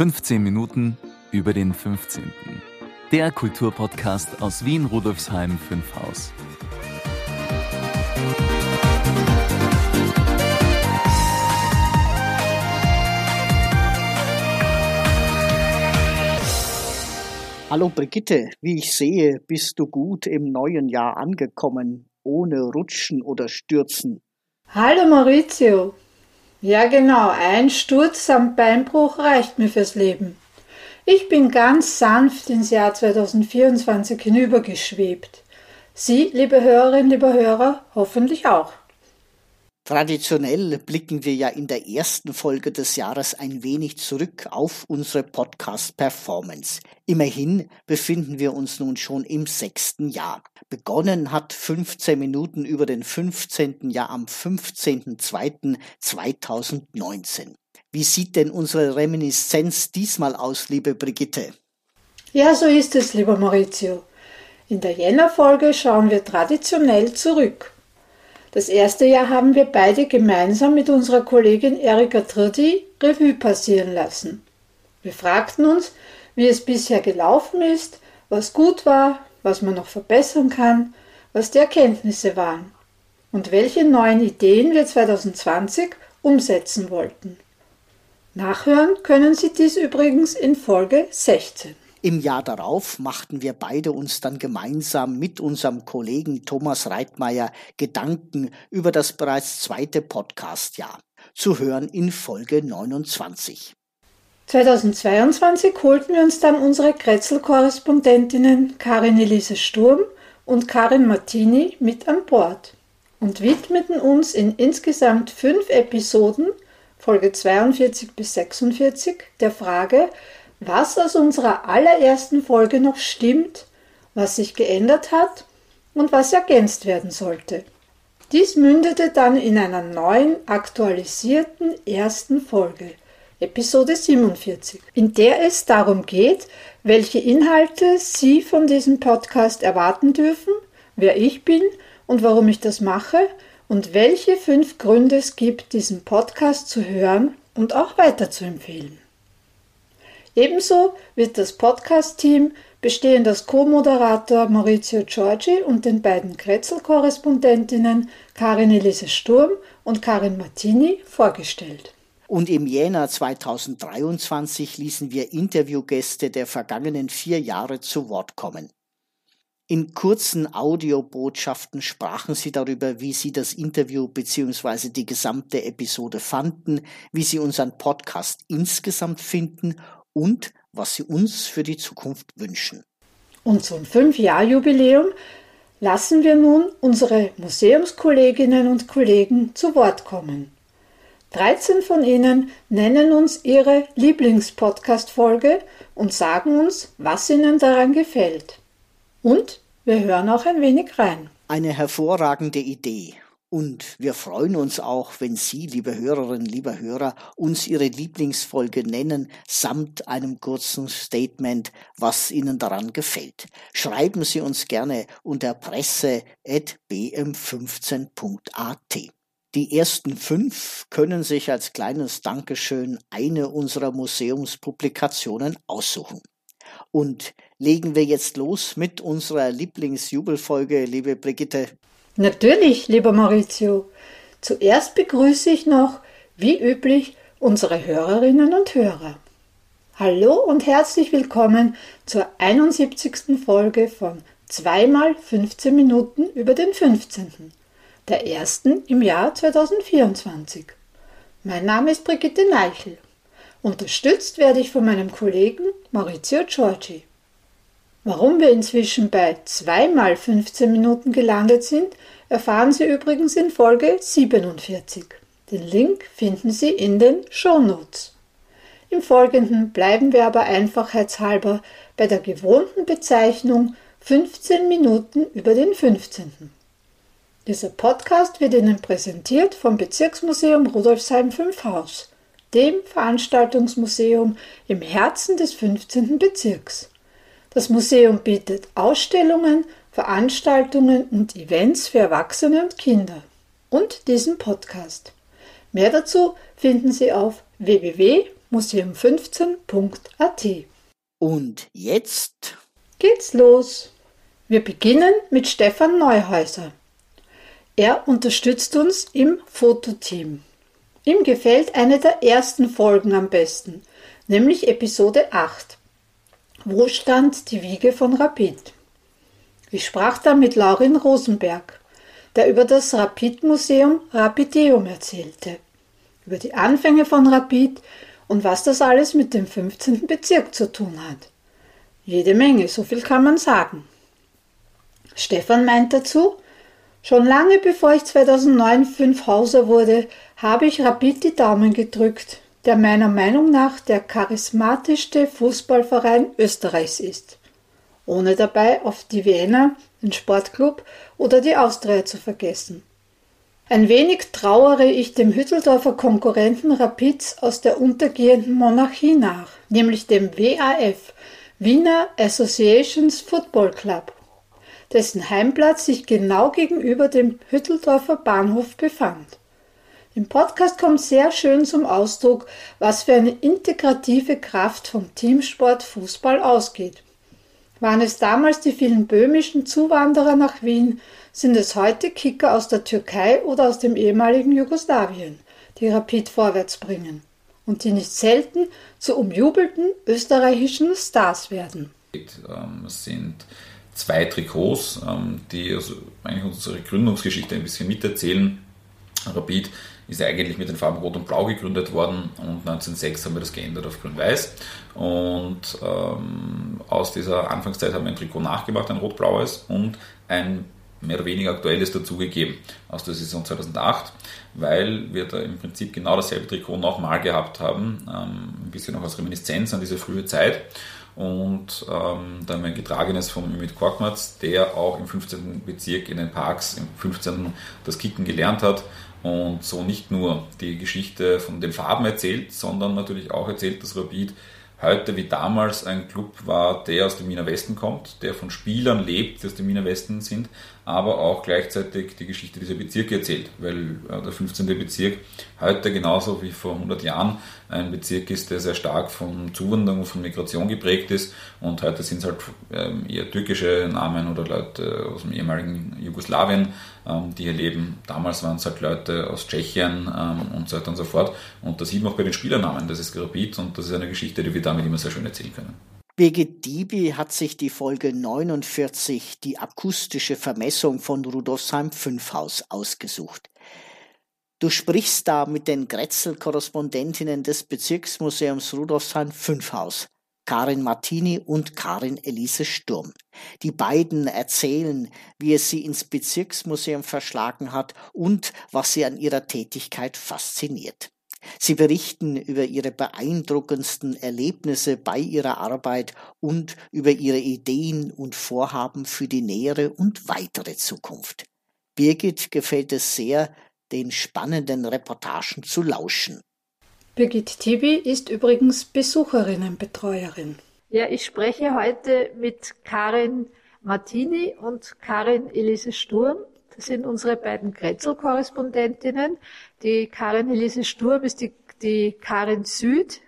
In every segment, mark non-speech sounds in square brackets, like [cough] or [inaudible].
15 Minuten über den 15. Der Kulturpodcast aus Wien Rudolfsheim 5 Haus. Hallo Brigitte, wie ich sehe, bist du gut im neuen Jahr angekommen, ohne Rutschen oder Stürzen. Hallo Maurizio. Ja genau, ein Sturz am Beinbruch reicht mir fürs Leben. Ich bin ganz sanft ins Jahr 2024 hinübergeschwebt. Sie, liebe Hörerinnen, liebe Hörer, hoffentlich auch. Traditionell blicken wir ja in der ersten Folge des Jahres ein wenig zurück auf unsere Podcast-Performance. Immerhin befinden wir uns nun schon im sechsten Jahr. Begonnen hat 15 Minuten über den 15. Jahr am 15.02.2019. Wie sieht denn unsere Reminiszenz diesmal aus, liebe Brigitte? Ja, so ist es, lieber Maurizio. In der Jänner-Folge schauen wir traditionell zurück. Das erste Jahr haben wir beide gemeinsam mit unserer Kollegin Erika Trudi Revue passieren lassen. Wir fragten uns, wie es bisher gelaufen ist, was gut war, was man noch verbessern kann, was die Erkenntnisse waren und welche neuen Ideen wir 2020 umsetzen wollten. Nachhören können Sie dies übrigens in Folge 16. Im Jahr darauf machten wir beide uns dann gemeinsam mit unserem Kollegen Thomas Reitmeier Gedanken über das bereits zweite Podcastjahr. Zu hören in Folge 29. 2022 holten wir uns dann unsere Kretzel-Korrespondentinnen Karin Elise Sturm und Karin Martini mit an Bord und widmeten uns in insgesamt fünf Episoden, Folge 42 bis 46, der Frage, was aus unserer allerersten Folge noch stimmt, was sich geändert hat und was ergänzt werden sollte. Dies mündete dann in einer neuen, aktualisierten ersten Folge, Episode 47, in der es darum geht, welche Inhalte Sie von diesem Podcast erwarten dürfen, wer ich bin und warum ich das mache und welche fünf Gründe es gibt, diesen Podcast zu hören und auch weiterzuempfehlen. Ebenso wird das Podcast-Team, bestehend aus Co-Moderator Maurizio Giorgi und den beiden Kretzel-Korrespondentinnen Karin Elise Sturm und Karin Martini, vorgestellt. Und im Jänner 2023 ließen wir Interviewgäste der vergangenen vier Jahre zu Wort kommen. In kurzen Audiobotschaften sprachen sie darüber, wie sie das Interview bzw. die gesamte Episode fanden, wie sie unseren Podcast insgesamt finden und was sie uns für die Zukunft wünschen. Und zum Fünf-Jahr-Jubiläum lassen wir nun unsere Museumskolleginnen und Kollegen zu Wort kommen. 13 von ihnen nennen uns ihre Lieblingspodcast-Folge und sagen uns, was ihnen daran gefällt. Und wir hören auch ein wenig rein. Eine hervorragende Idee. Und wir freuen uns auch, wenn Sie, liebe Hörerinnen, lieber Hörer, uns Ihre Lieblingsfolge nennen, samt einem kurzen Statement, was Ihnen daran gefällt. Schreiben Sie uns gerne unter presse.bm15.at. Die ersten fünf können sich als kleines Dankeschön eine unserer Museumspublikationen aussuchen. Und legen wir jetzt los mit unserer Lieblingsjubelfolge, liebe Brigitte. Natürlich, lieber Maurizio. Zuerst begrüße ich noch, wie üblich, unsere Hörerinnen und Hörer. Hallo und herzlich willkommen zur 71. Folge von 2 15 Minuten über den 15. Der ersten im Jahr 2024. Mein Name ist Brigitte Neichel. Unterstützt werde ich von meinem Kollegen Maurizio Giorgi. Warum wir inzwischen bei zweimal 15 Minuten gelandet sind, erfahren Sie übrigens in Folge 47. Den Link finden Sie in den Shownotes. Im Folgenden bleiben wir aber einfachheitshalber bei der gewohnten Bezeichnung 15 Minuten über den 15. Dieser Podcast wird Ihnen präsentiert vom Bezirksmuseum Rudolfsheim 5 Haus, dem Veranstaltungsmuseum im Herzen des 15. Bezirks. Das Museum bietet Ausstellungen, Veranstaltungen und Events für Erwachsene und Kinder und diesen Podcast. Mehr dazu finden Sie auf www.bm15.at. museum15.at. Und jetzt geht's los. Wir beginnen mit Stefan Neuhäuser. Er unterstützt uns im Fototeam. Ihm gefällt eine der ersten Folgen am besten, nämlich Episode 8. Wo stand die Wiege von Rapid? Ich sprach da mit Laurin Rosenberg, der über das Rapid-Museum Rapideum erzählte, über die Anfänge von Rapid und was das alles mit dem 15. Bezirk zu tun hat. Jede Menge, so viel kann man sagen. Stefan meint dazu, schon lange bevor ich 2009 Fünfhauser wurde, habe ich Rapid die Daumen gedrückt, der meiner Meinung nach der charismatischste Fußballverein Österreichs ist, ohne dabei auf die Wiener, den Sportclub oder die Austria zu vergessen. Ein wenig trauere ich dem Hütteldorfer Konkurrenten Rapids aus der untergehenden Monarchie nach, nämlich dem WAF, Wiener Associations Football Club, dessen Heimplatz sich genau gegenüber dem Hütteldorfer Bahnhof befand. Im Podcast kommt sehr schön zum Ausdruck, was für eine integrative Kraft vom Teamsport Fußball ausgeht. Waren es damals die vielen böhmischen Zuwanderer nach Wien, sind es heute Kicker aus der Türkei oder aus dem ehemaligen Jugoslawien, die Rapid vorwärts bringen und die nicht selten zu umjubelten österreichischen Stars werden. Ähm, es sind zwei Trikots, ähm, die also eigentlich unsere Gründungsgeschichte ein bisschen miterzählen. Rapid ist eigentlich mit den Farben Rot und Blau gegründet worden und 1906 haben wir das geändert auf Grün-Weiß. Und ähm, aus dieser Anfangszeit haben wir ein Trikot nachgemacht, ein rot-blaues und ein mehr oder weniger aktuelles dazugegeben aus der Saison 2008, weil wir da im Prinzip genau dasselbe Trikot nochmal gehabt haben, ähm, ein bisschen noch als Reminiszenz an diese frühe Zeit. Und ähm, da haben wir ein getragenes von Ümit Korkmaz, der auch im 15. Bezirk in den Parks im 15. das Kicken gelernt hat und so nicht nur die Geschichte von den Farben erzählt, sondern natürlich auch erzählt, dass Rapid heute wie damals ein Club war, der aus dem Wiener Westen kommt, der von Spielern lebt, die aus dem Wiener Westen sind, aber auch gleichzeitig die Geschichte dieser Bezirke erzählt, weil äh, der 15. Bezirk heute genauso wie vor 100 Jahren ein Bezirk ist, der sehr stark von Zuwanderung und von Migration geprägt ist und heute sind es halt ähm, eher türkische Namen oder Leute aus dem ehemaligen Jugoslawien, ähm, die hier leben. Damals waren es halt Leute aus Tschechien ähm, und so weiter und so fort und das sieht man auch bei den Spielernamen, das ist Rapid und das ist eine Geschichte, die wir damit immer sehr schön erzählen können. Birgit Diebi hat sich die Folge 49, die akustische Vermessung von Rudolfsheim 5 Haus, ausgesucht. Du sprichst da mit den Grätzl-Korrespondentinnen des Bezirksmuseums Rudolfsheim 5 Haus, Karin Martini und Karin Elise Sturm. Die beiden erzählen, wie es sie ins Bezirksmuseum verschlagen hat und was sie an ihrer Tätigkeit fasziniert. Sie berichten über ihre beeindruckendsten Erlebnisse bei ihrer Arbeit und über ihre Ideen und Vorhaben für die nähere und weitere Zukunft. Birgit gefällt es sehr, den spannenden Reportagen zu lauschen. Birgit Tibi ist übrigens Besucherinnenbetreuerin. Ja, ich spreche heute mit Karin Martini und Karin Elise Sturm. Das sind unsere beiden Grätzl-Korrespondentinnen. Die Karin Elise Sturm ist die, die Karin Süd,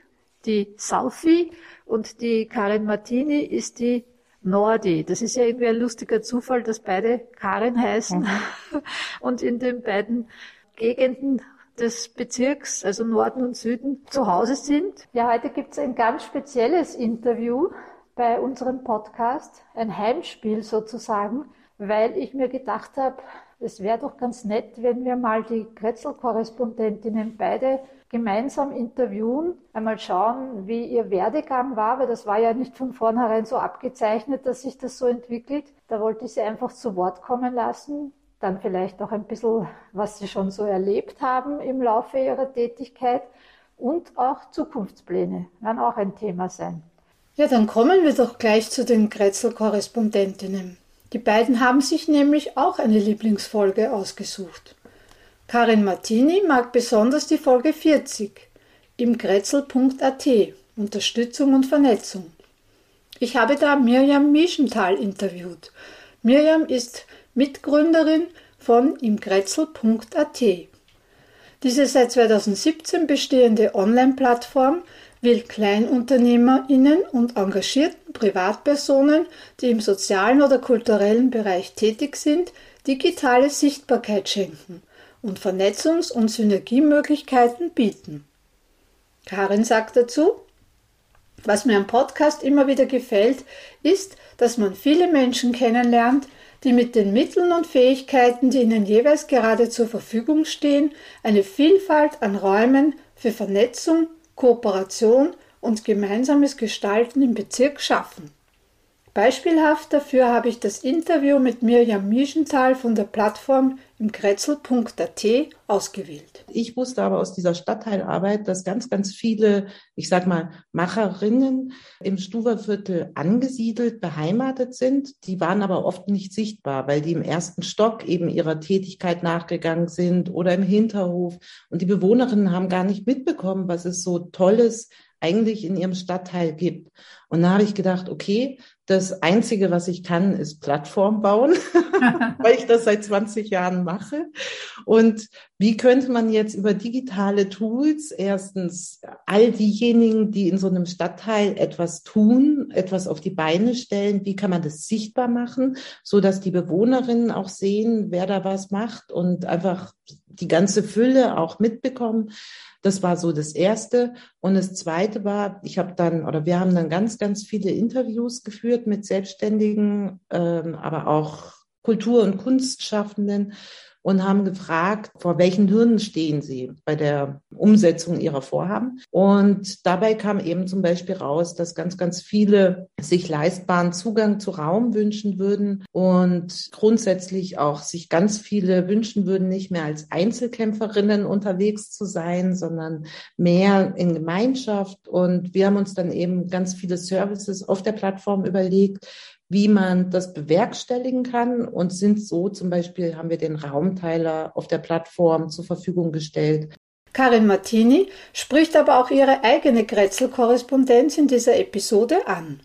die Salfi und die Karin Martini ist die Nordi. Das ist ja irgendwie ein lustiger Zufall, dass beide Karin heißen mhm. [laughs] und in den beiden Gegenden des Bezirks, also Norden und Süden, zu Hause sind. Ja, heute gibt es ein ganz spezielles Interview bei unserem Podcast, ein Heimspiel sozusagen, weil ich mir gedacht habe, es wäre doch ganz nett, wenn wir mal die Kretzel-Korrespondentinnen beide gemeinsam interviewen, einmal schauen, wie ihr Werdegang war, weil das war ja nicht von vornherein so abgezeichnet, dass sich das so entwickelt. Da wollte ich sie einfach zu Wort kommen lassen, dann vielleicht auch ein bisschen, was sie schon so erlebt haben im Laufe ihrer Tätigkeit und auch Zukunftspläne werden auch ein Thema sein. Ja, dann kommen wir doch gleich zu den Kretzel-Korrespondentinnen. Die beiden haben sich nämlich auch eine Lieblingsfolge ausgesucht. Karin Martini mag besonders die Folge 40 im Grätzl.at Unterstützung und Vernetzung. Ich habe da Mirjam Mischenthal interviewt. Mirjam ist Mitgründerin von imgrätzl.at. Diese seit 2017 bestehende Online-Plattform will KleinunternehmerInnen und engagierten Privatpersonen, die im sozialen oder kulturellen Bereich tätig sind, digitale Sichtbarkeit schenken und Vernetzungs- und Synergiemöglichkeiten bieten. Karin sagt dazu, was mir am Podcast immer wieder gefällt, ist, dass man viele Menschen kennenlernt, die mit den Mitteln und Fähigkeiten, die ihnen jeweils gerade zur Verfügung stehen, eine Vielfalt an Räumen für Vernetzung, Kooperation und gemeinsames Gestalten im Bezirk schaffen. Beispielhaft dafür habe ich das Interview mit Mirjam Mieschenthal von der Plattform im Kretzel.at ausgewählt. Ich wusste aber aus dieser Stadtteilarbeit, dass ganz, ganz viele, ich sag mal, Macherinnen im Stuwerviertel angesiedelt, beheimatet sind. Die waren aber oft nicht sichtbar, weil die im ersten Stock eben ihrer Tätigkeit nachgegangen sind oder im Hinterhof. Und die Bewohnerinnen haben gar nicht mitbekommen, was es so Tolles eigentlich in ihrem Stadtteil gibt. Und da habe ich gedacht, okay, das Einzige, was ich kann, ist Plattform bauen, [laughs] weil ich das seit 20 Jahren mache. Und wie könnte man jetzt über digitale Tools erstens all diejenigen, die in so einem Stadtteil etwas tun, etwas auf die Beine stellen, wie kann man das sichtbar machen, so dass die Bewohnerinnen auch sehen, wer da was macht und einfach die ganze Fülle auch mitbekommen. Das war so das Erste. Und das Zweite war, ich habe dann, oder wir haben dann ganz, ganz viele Interviews geführt mit Selbstständigen, ähm, aber auch Kultur- und Kunstschaffenden und haben gefragt, vor welchen Hürden stehen sie bei der Umsetzung ihrer Vorhaben. Und dabei kam eben zum Beispiel raus, dass ganz, ganz viele sich leistbaren Zugang zu Raum wünschen würden und grundsätzlich auch sich ganz viele wünschen würden, nicht mehr als Einzelkämpferinnen unterwegs zu sein, sondern mehr in Gemeinschaft. Und wir haben uns dann eben ganz viele Services auf der Plattform überlegt, wie man das bewerkstelligen kann und sind so zum Beispiel, haben wir den Raumteiler auf der Plattform zur Verfügung gestellt. Karin Martini spricht aber auch ihre eigene Grätzl-Korrespondenz in dieser Episode an.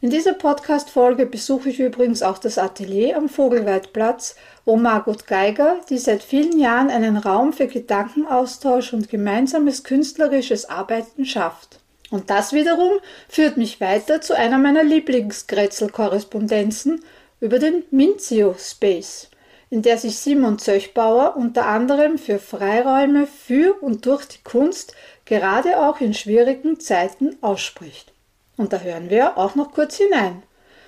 In dieser Podcast-Folge besuche ich übrigens auch das Atelier am Vogelweidplatz, wo Margot Geiger, die seit vielen Jahren einen Raum für Gedankenaustausch und gemeinsames künstlerisches Arbeiten schafft. Und das wiederum führt mich weiter zu einer meiner Lieblingsgrätzl-Korrespondenzen über den Minzio Space, in der sich Simon Zöchbauer unter anderem für Freiräume für und durch die Kunst gerade auch in schwierigen Zeiten ausspricht. Und da hören wir auch noch kurz hinein.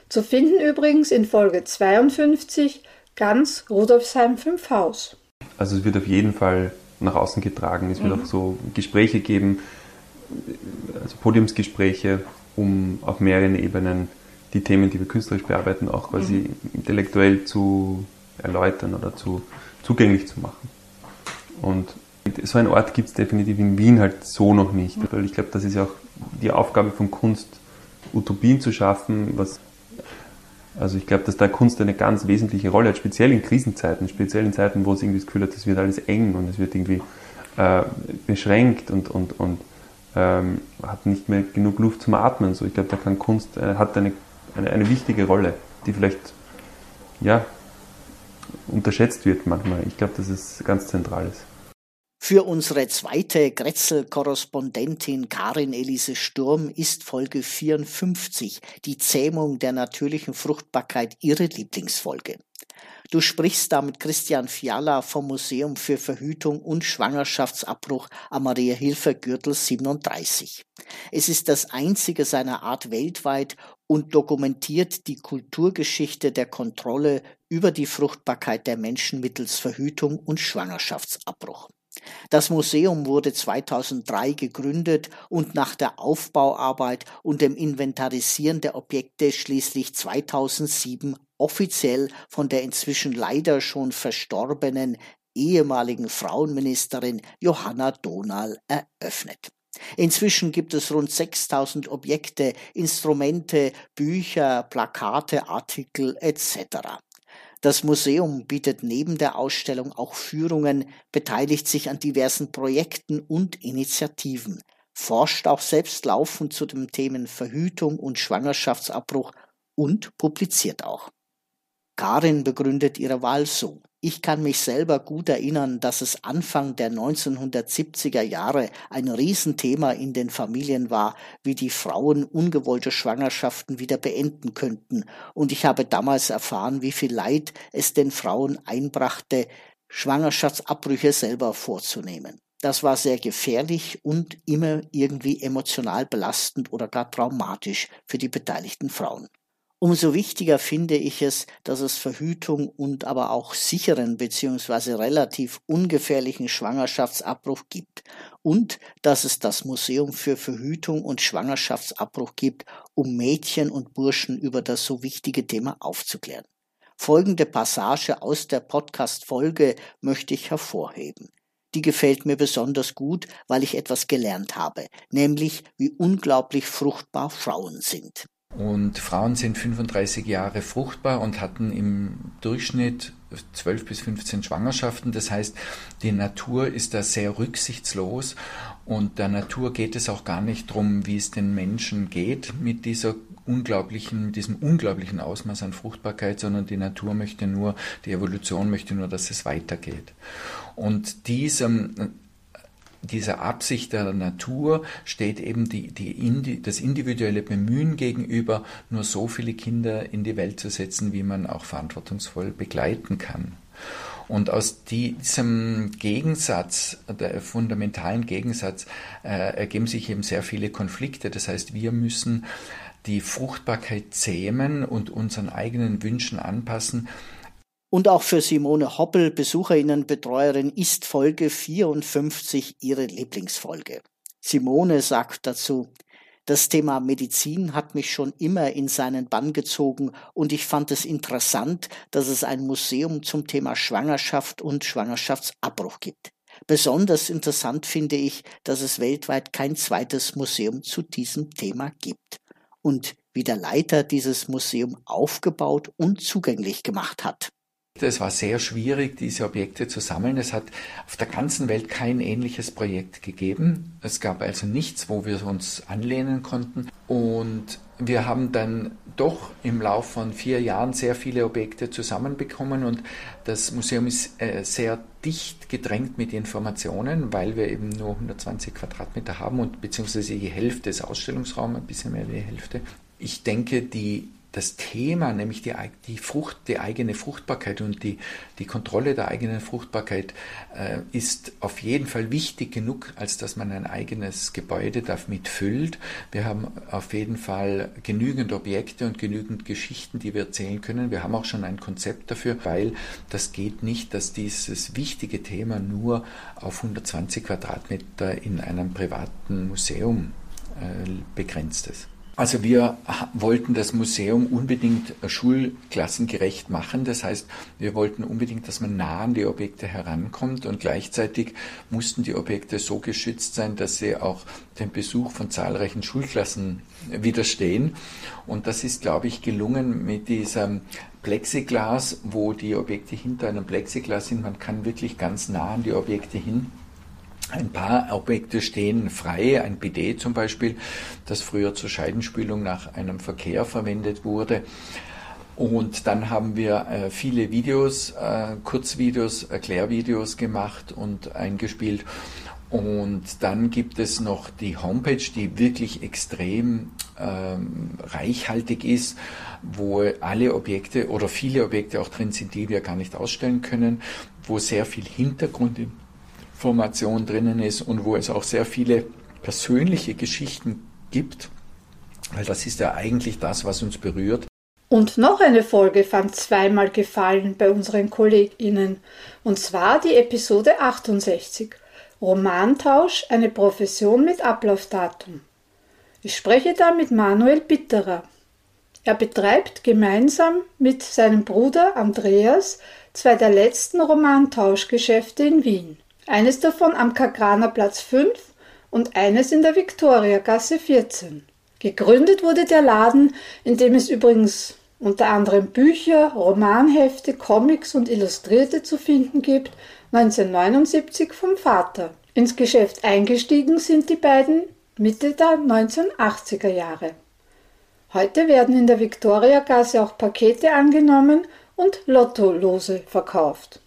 Zu finden übrigens in Folge 52 ganz Rudolfsheim 5 Haus. Also es wird auf jeden Fall nach außen getragen. Es wird mhm. auch so Gespräche geben, also Podiumsgespräche, um auf mehreren Ebenen die Themen, die wir künstlerisch bearbeiten, auch quasi mhm. intellektuell zu erläutern oder zu, zugänglich zu machen. Und so einen Ort gibt es definitiv in Wien halt so noch nicht, weil ich glaube, das ist ja auch die Aufgabe von Kunst, Utopien zu schaffen, was also ich glaube, dass da Kunst eine ganz wesentliche Rolle hat, speziell in Krisenzeiten, speziell in Zeiten, wo es irgendwie das Gefühl hat, es wird alles eng und es wird irgendwie äh, beschränkt und, und, und ähm, hat nicht mehr genug Luft zum Atmen. So, ich glaube, da kann Kunst äh, hat eine, eine, eine wichtige Rolle, die vielleicht ja, unterschätzt wird manchmal. Ich glaube, dass es ganz zentral ist. Für unsere zweite Grätzl-Korrespondentin Karin Elise Sturm ist Folge 54, die Zähmung der natürlichen Fruchtbarkeit, ihre Lieblingsfolge. Du sprichst da mit Christian Fiala vom Museum für Verhütung und Schwangerschaftsabbruch am Maria-Hilfer-Gürtel 37. Es ist das einzige seiner Art weltweit und dokumentiert die Kulturgeschichte der Kontrolle über die Fruchtbarkeit der Menschen mittels Verhütung und Schwangerschaftsabbruch. Das Museum wurde 2003 gegründet und nach der Aufbauarbeit und dem Inventarisieren der Objekte schließlich 2007 offiziell von der inzwischen leider schon verstorbenen ehemaligen Frauenministerin Johanna Donal eröffnet. Inzwischen gibt es rund 6000 Objekte, Instrumente, Bücher, Plakate, Artikel etc. Das Museum bietet neben der Ausstellung auch Führungen, beteiligt sich an diversen Projekten und Initiativen, forscht auch selbst laufend zu den Themen Verhütung und Schwangerschaftsabbruch und publiziert auch. Karin begründet ihre Wahl so. Ich kann mich selber gut erinnern, dass es Anfang der 1970er Jahre ein Riesenthema in den Familien war, wie die Frauen ungewollte Schwangerschaften wieder beenden könnten. Und ich habe damals erfahren, wie viel Leid es den Frauen einbrachte, Schwangerschaftsabbrüche selber vorzunehmen. Das war sehr gefährlich und immer irgendwie emotional belastend oder gar traumatisch für die beteiligten Frauen. Umso wichtiger finde ich es, dass es Verhütung und aber auch sicheren bzw. relativ ungefährlichen Schwangerschaftsabbruch gibt und dass es das Museum für Verhütung und Schwangerschaftsabbruch gibt, um Mädchen und Burschen über das so wichtige Thema aufzuklären. Folgende Passage aus der Podcast-Folge möchte ich hervorheben. Die gefällt mir besonders gut, weil ich etwas gelernt habe, nämlich wie unglaublich fruchtbar Frauen sind. Und Frauen sind 35 Jahre fruchtbar und hatten im Durchschnitt 12 bis 15 Schwangerschaften. Das heißt, die Natur ist da sehr rücksichtslos und der Natur geht es auch gar nicht darum, wie es den Menschen geht mit dieser unglaublichen, mit diesem unglaublichen Ausmaß an Fruchtbarkeit, sondern die Natur möchte nur, die Evolution möchte nur, dass es weitergeht. Und diesem dieser Absicht der Natur steht eben die, die, das individuelle Bemühen gegenüber, nur so viele Kinder in die Welt zu setzen, wie man auch verantwortungsvoll begleiten kann. Und aus diesem Gegensatz, der fundamentalen Gegensatz, äh, ergeben sich eben sehr viele Konflikte. Das heißt, wir müssen die Fruchtbarkeit zähmen und unseren eigenen Wünschen anpassen, und auch für Simone Hoppel, Besucherinnenbetreuerin, ist Folge 54 ihre Lieblingsfolge. Simone sagt dazu, das Thema Medizin hat mich schon immer in seinen Bann gezogen und ich fand es interessant, dass es ein Museum zum Thema Schwangerschaft und Schwangerschaftsabbruch gibt. Besonders interessant finde ich, dass es weltweit kein zweites Museum zu diesem Thema gibt und wie der Leiter dieses Museum aufgebaut und zugänglich gemacht hat. Es war sehr schwierig, diese Objekte zu sammeln. Es hat auf der ganzen Welt kein ähnliches Projekt gegeben. Es gab also nichts, wo wir uns anlehnen konnten. Und wir haben dann doch im Laufe von vier Jahren sehr viele Objekte zusammenbekommen und das Museum ist äh, sehr dicht gedrängt mit Informationen, weil wir eben nur 120 Quadratmeter haben und beziehungsweise die Hälfte des Ausstellungsraums, ein bisschen mehr die Hälfte. Ich denke, die das Thema, nämlich die, die, Frucht, die eigene Fruchtbarkeit und die, die Kontrolle der eigenen Fruchtbarkeit, äh, ist auf jeden Fall wichtig genug, als dass man ein eigenes Gebäude damit füllt. Wir haben auf jeden Fall genügend Objekte und genügend Geschichten, die wir erzählen können. Wir haben auch schon ein Konzept dafür, weil das geht nicht, dass dieses wichtige Thema nur auf 120 Quadratmeter in einem privaten Museum äh, begrenzt ist. Also wir wollten das Museum unbedingt schulklassengerecht machen. Das heißt, wir wollten unbedingt, dass man nah an die Objekte herankommt und gleichzeitig mussten die Objekte so geschützt sein, dass sie auch dem Besuch von zahlreichen Schulklassen widerstehen. Und das ist, glaube ich, gelungen mit diesem Plexiglas, wo die Objekte hinter einem Plexiglas sind. Man kann wirklich ganz nah an die Objekte hin ein paar Objekte stehen frei, ein Bidet zum Beispiel, das früher zur Scheidenspülung nach einem Verkehr verwendet wurde. Und dann haben wir äh, viele Videos, äh, Kurzvideos, Erklärvideos gemacht und eingespielt. Und dann gibt es noch die Homepage, die wirklich extrem ähm, reichhaltig ist, wo alle Objekte oder viele Objekte auch drin sind, die wir gar nicht ausstellen können, wo sehr viel Hintergrund Formation drinnen ist und wo es auch sehr viele persönliche Geschichten gibt, weil das ist ja eigentlich das, was uns berührt. Und noch eine Folge fand zweimal Gefallen bei unseren KollegInnen, und zwar die Episode 68, Romantausch, eine Profession mit Ablaufdatum. Ich spreche da mit Manuel Bitterer. Er betreibt gemeinsam mit seinem Bruder Andreas zwei der letzten Romantauschgeschäfte in Wien. Eines davon am Kagraner Platz 5 und eines in der Viktoriagasse 14. Gegründet wurde der Laden, in dem es übrigens unter anderem Bücher, Romanhefte, Comics und Illustrierte zu finden gibt, 1979 vom Vater. Ins Geschäft eingestiegen sind die beiden Mitte der 1980er Jahre. Heute werden in der Viktoriagasse auch Pakete angenommen und Lottolose verkauft.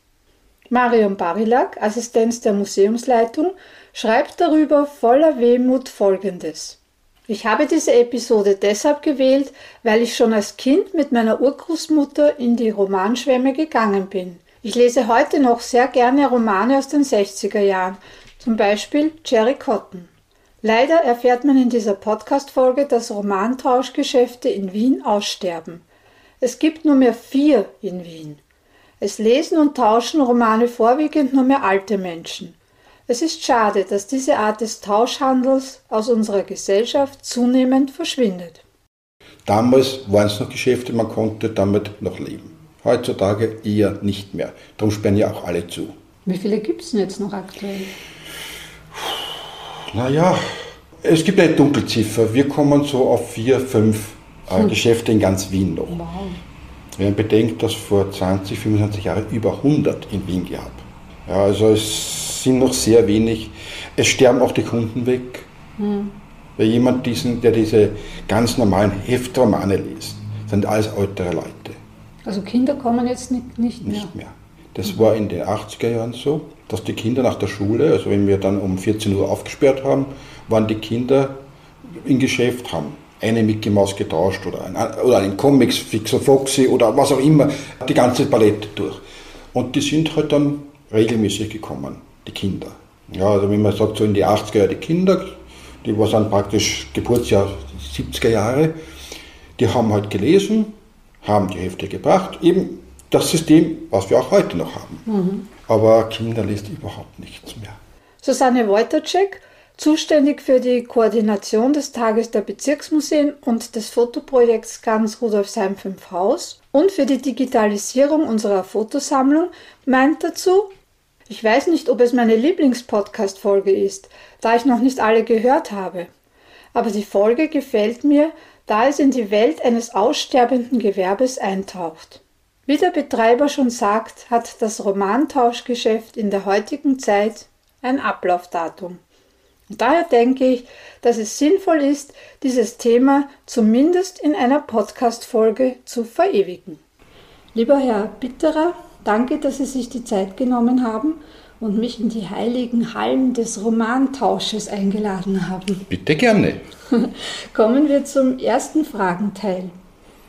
Marion Barilak, Assistenz der Museumsleitung, schreibt darüber voller Wehmut Folgendes. Ich habe diese Episode deshalb gewählt, weil ich schon als Kind mit meiner Urgroßmutter in die Romanschwemme gegangen bin. Ich lese heute noch sehr gerne Romane aus den 60er Jahren, zum Beispiel Jerry Cotton. Leider erfährt man in dieser Podcast-Folge, dass Romantauschgeschäfte in Wien aussterben. Es gibt nur mehr vier in Wien. Es lesen und tauschen Romane vorwiegend nur mehr alte Menschen. Es ist schade, dass diese Art des Tauschhandels aus unserer Gesellschaft zunehmend verschwindet. Damals waren es noch Geschäfte, man konnte damit noch leben. Heutzutage eher nicht mehr. Darum sperren ja auch alle zu. Wie viele gibt es denn jetzt noch aktuell? Naja, es gibt eine Dunkelziffer. Wir kommen so auf vier, fünf äh, hm. Geschäfte in ganz Wien noch. Wow. Wenn man bedenkt, dass vor 20, 25 Jahren über 100 in Wien gab. Ja, also es sind noch sehr wenig. Es sterben auch die Kunden weg. Hm. Weil jemand, diesen, der diese ganz normalen Heftromane liest, sind alles ältere Leute. Also Kinder kommen jetzt nicht, nicht mehr? Nicht mehr. Das war in den 80er Jahren so, dass die Kinder nach der Schule, also wenn wir dann um 14 Uhr aufgesperrt haben, waren die Kinder im Geschäft, haben eine Mickey Maus getauscht oder ein, oder einen Comics, Fixer Foxy oder was auch immer, die ganze Palette durch. Und die sind halt dann regelmäßig gekommen, die Kinder. Ja, also wenn man sagt, so in die 80er Jahre die Kinder, die waren dann praktisch Geburtsjahr 70er Jahre, die haben halt gelesen, haben die Hefte gebracht, eben das System, was wir auch heute noch haben. Mhm. Aber Kinder liest überhaupt nichts mehr. Susanne Wojtacek Zuständig für die Koordination des Tages der Bezirksmuseen und des Fotoprojekts Ganz Rudolfsheim 5 Haus und für die Digitalisierung unserer Fotosammlung meint dazu, ich weiß nicht, ob es meine Lieblingspodcast-Folge ist, da ich noch nicht alle gehört habe. Aber die Folge gefällt mir, da es in die Welt eines aussterbenden Gewerbes eintaucht. Wie der Betreiber schon sagt, hat das Romantauschgeschäft in der heutigen Zeit ein Ablaufdatum. Und daher denke ich, dass es sinnvoll ist, dieses Thema zumindest in einer Podcast-Folge zu verewigen. Lieber Herr Bitterer, danke, dass Sie sich die Zeit genommen haben und mich in die heiligen Hallen des Romantausches eingeladen haben. Bitte gerne. [laughs] Kommen wir zum ersten Fragenteil.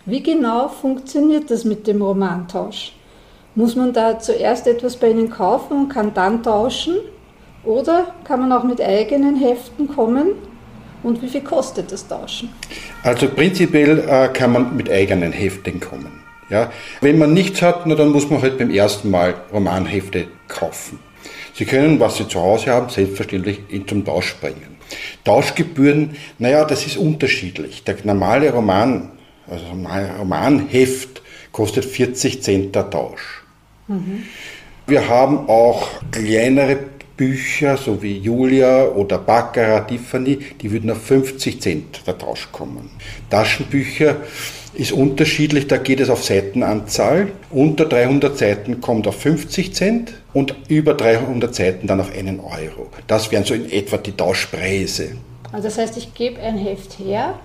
Wie genau funktioniert das mit dem Romantausch? Muss man da zuerst etwas bei Ihnen kaufen und kann dann tauschen? Oder kann man auch mit eigenen Heften kommen? Und wie viel kostet das Tauschen? Also prinzipiell äh, kann man mit eigenen Heften kommen. Ja? Wenn man nichts hat, na, dann muss man halt beim ersten Mal Romanhefte kaufen. Sie können, was Sie zu Hause haben, selbstverständlich zum Tausch bringen. Tauschgebühren, naja, das ist unterschiedlich. Der normale Roman, also Romanheft, kostet 40 Cent der Tausch. Mhm. Wir haben auch kleinere Bücher, so wie Julia oder Baccarat, Tiffany, die würden auf 50 Cent der Tausch kommen. Taschenbücher ist unterschiedlich, da geht es auf Seitenanzahl. Unter 300 Seiten kommt auf 50 Cent und über 300 Seiten dann auf einen Euro. Das wären so in etwa die Tauschpreise. Also das heißt, ich gebe ein Heft her,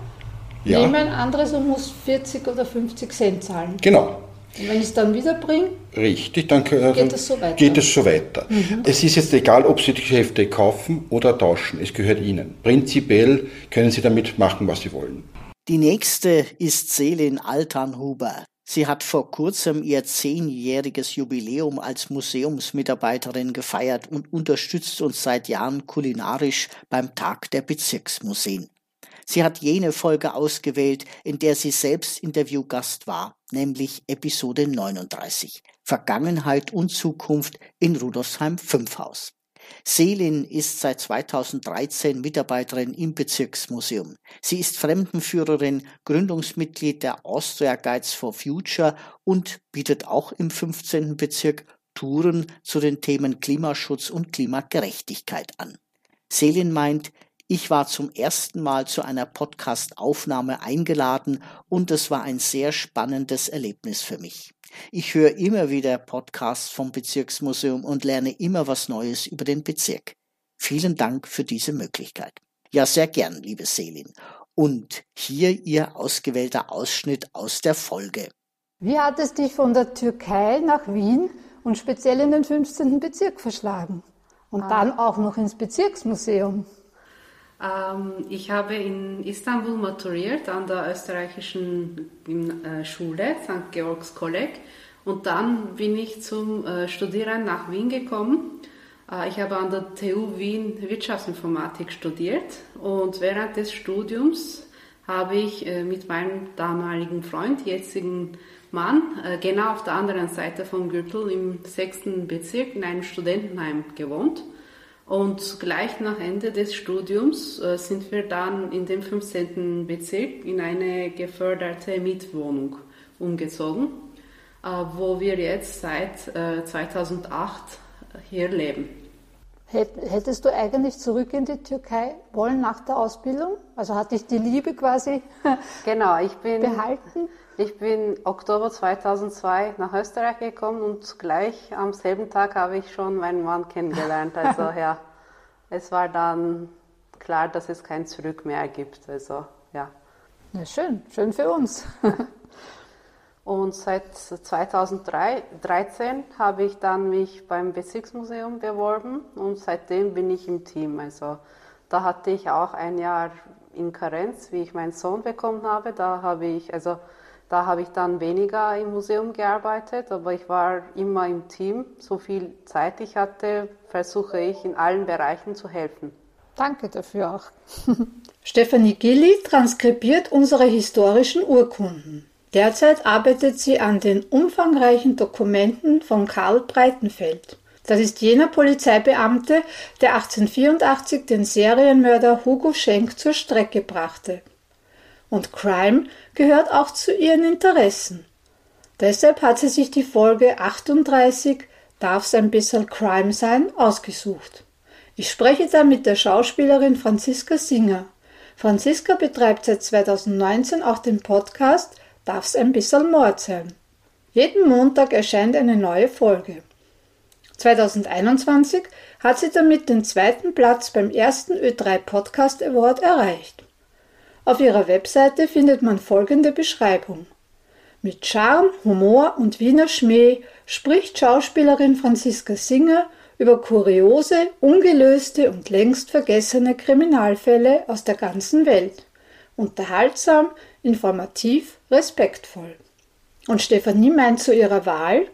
ja. nehme ein anderes und muss 40 oder 50 Cent zahlen. Genau. Und wenn ich es dann wiederbringe? Richtig, dann geht es so weiter. Geht es, so weiter. Mhm. es ist jetzt egal, ob Sie die Geschäfte kaufen oder tauschen, es gehört Ihnen. Prinzipiell können Sie damit machen, was Sie wollen. Die nächste ist Selin Alternhuber. Sie hat vor kurzem ihr zehnjähriges Jubiläum als Museumsmitarbeiterin gefeiert und unterstützt uns seit Jahren kulinarisch beim Tag der Bezirksmuseen. Sie hat jene Folge ausgewählt, in der sie selbst Interviewgast war, nämlich Episode 39 Vergangenheit und Zukunft in Rudolfsheim 5 Haus. Selin ist seit 2013 Mitarbeiterin im Bezirksmuseum. Sie ist Fremdenführerin, Gründungsmitglied der Austria Guides for Future und bietet auch im 15. Bezirk Touren zu den Themen Klimaschutz und Klimagerechtigkeit an. Selin meint, ich war zum ersten Mal zu einer Podcast-Aufnahme eingeladen und es war ein sehr spannendes Erlebnis für mich. Ich höre immer wieder Podcasts vom Bezirksmuseum und lerne immer was Neues über den Bezirk. Vielen Dank für diese Möglichkeit. Ja, sehr gern, liebe Selin. Und hier Ihr ausgewählter Ausschnitt aus der Folge. Wie hat es dich von der Türkei nach Wien und speziell in den 15. Bezirk verschlagen. Und ah. dann auch noch ins Bezirksmuseum. Ähm, ich habe in Istanbul maturiert an der österreichischen äh, Schule, St. Georgs Kolleg. Und dann bin ich zum äh, Studieren nach Wien gekommen. Äh, ich habe an der TU Wien Wirtschaftsinformatik studiert und während des Studiums habe ich mit meinem damaligen Freund, jetzigen Mann, genau auf der anderen Seite vom Gürtel im sechsten Bezirk in einem Studentenheim gewohnt. Und gleich nach Ende des Studiums äh, sind wir dann in dem 15. Bezirk in eine geförderte Mietwohnung umgezogen, äh, wo wir jetzt seit äh, 2008 hier leben. Hättest du eigentlich zurück in die Türkei wollen nach der Ausbildung? Also hat dich die Liebe quasi [laughs] genau, ich bin, behalten? Ich bin Oktober 2002 nach Österreich gekommen und gleich am selben Tag habe ich schon meinen Mann kennengelernt. [laughs] Also ja, es war dann klar, dass es kein Zurück mehr gibt. Also ja. ja schön, schön für uns. [laughs] und seit 2013 habe ich dann mich beim Bezirksmuseum beworben und seitdem bin ich im Team. Also da hatte ich auch ein Jahr in Karenz, wie ich meinen Sohn bekommen habe. Da habe ich also da habe ich dann weniger im Museum gearbeitet, aber ich war immer im Team. So viel Zeit ich hatte, versuche ich in allen Bereichen zu helfen. Danke dafür auch. [laughs] Stefanie Gilli transkribiert unsere historischen Urkunden. Derzeit arbeitet sie an den umfangreichen Dokumenten von Karl Breitenfeld. Das ist jener Polizeibeamte, der 1884 den Serienmörder Hugo Schenk zur Strecke brachte und Crime gehört auch zu ihren Interessen. Deshalb hat sie sich die Folge 38 Darf's ein bisschen Crime sein ausgesucht. Ich spreche da mit der Schauspielerin Franziska Singer. Franziska betreibt seit 2019 auch den Podcast Darf's ein bisschen Mord sein. Jeden Montag erscheint eine neue Folge. 2021 hat sie damit den zweiten Platz beim ersten Ö3 Podcast Award erreicht. Auf ihrer Webseite findet man folgende Beschreibung. Mit Charme, Humor und Wiener Schmäh spricht Schauspielerin Franziska Singer über kuriose, ungelöste und längst vergessene Kriminalfälle aus der ganzen Welt. Unterhaltsam, informativ, respektvoll. Und Stefanie meint zu ihrer Wahl,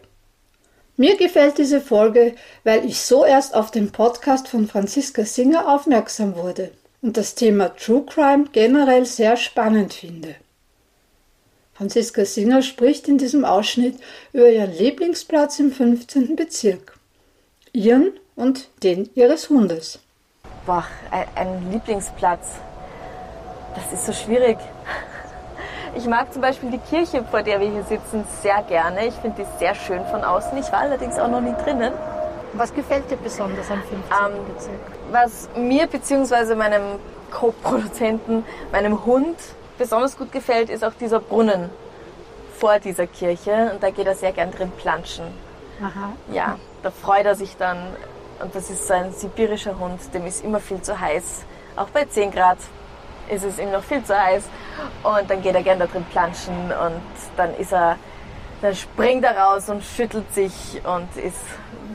mir gefällt diese Folge, weil ich so erst auf den Podcast von Franziska Singer aufmerksam wurde und das Thema True Crime generell sehr spannend finde. Franziska Singer spricht in diesem Ausschnitt über ihren Lieblingsplatz im 15. Bezirk, ihren und den ihres Hundes. Boah, ein Lieblingsplatz. Das ist so schwierig. Ich mag zum Beispiel die Kirche, vor der wir hier sitzen, sehr gerne. Ich finde die sehr schön von außen. Ich war allerdings auch noch nie drinnen. Was gefällt dir besonders am 15. Ähm, Bezirk? Was mir bzw. meinem Co-Produzenten, meinem Hund besonders gut gefällt, ist auch dieser Brunnen vor dieser Kirche. Und da geht er sehr gern drin planschen. Aha. Ja, da freut er sich dann. Und das ist so ein sibirischer Hund, dem ist immer viel zu heiß. Auch bei 10 Grad ist es ihm noch viel zu heiß. Und dann geht er gern da drin planschen und dann ist er, dann springt er raus und schüttelt sich und ist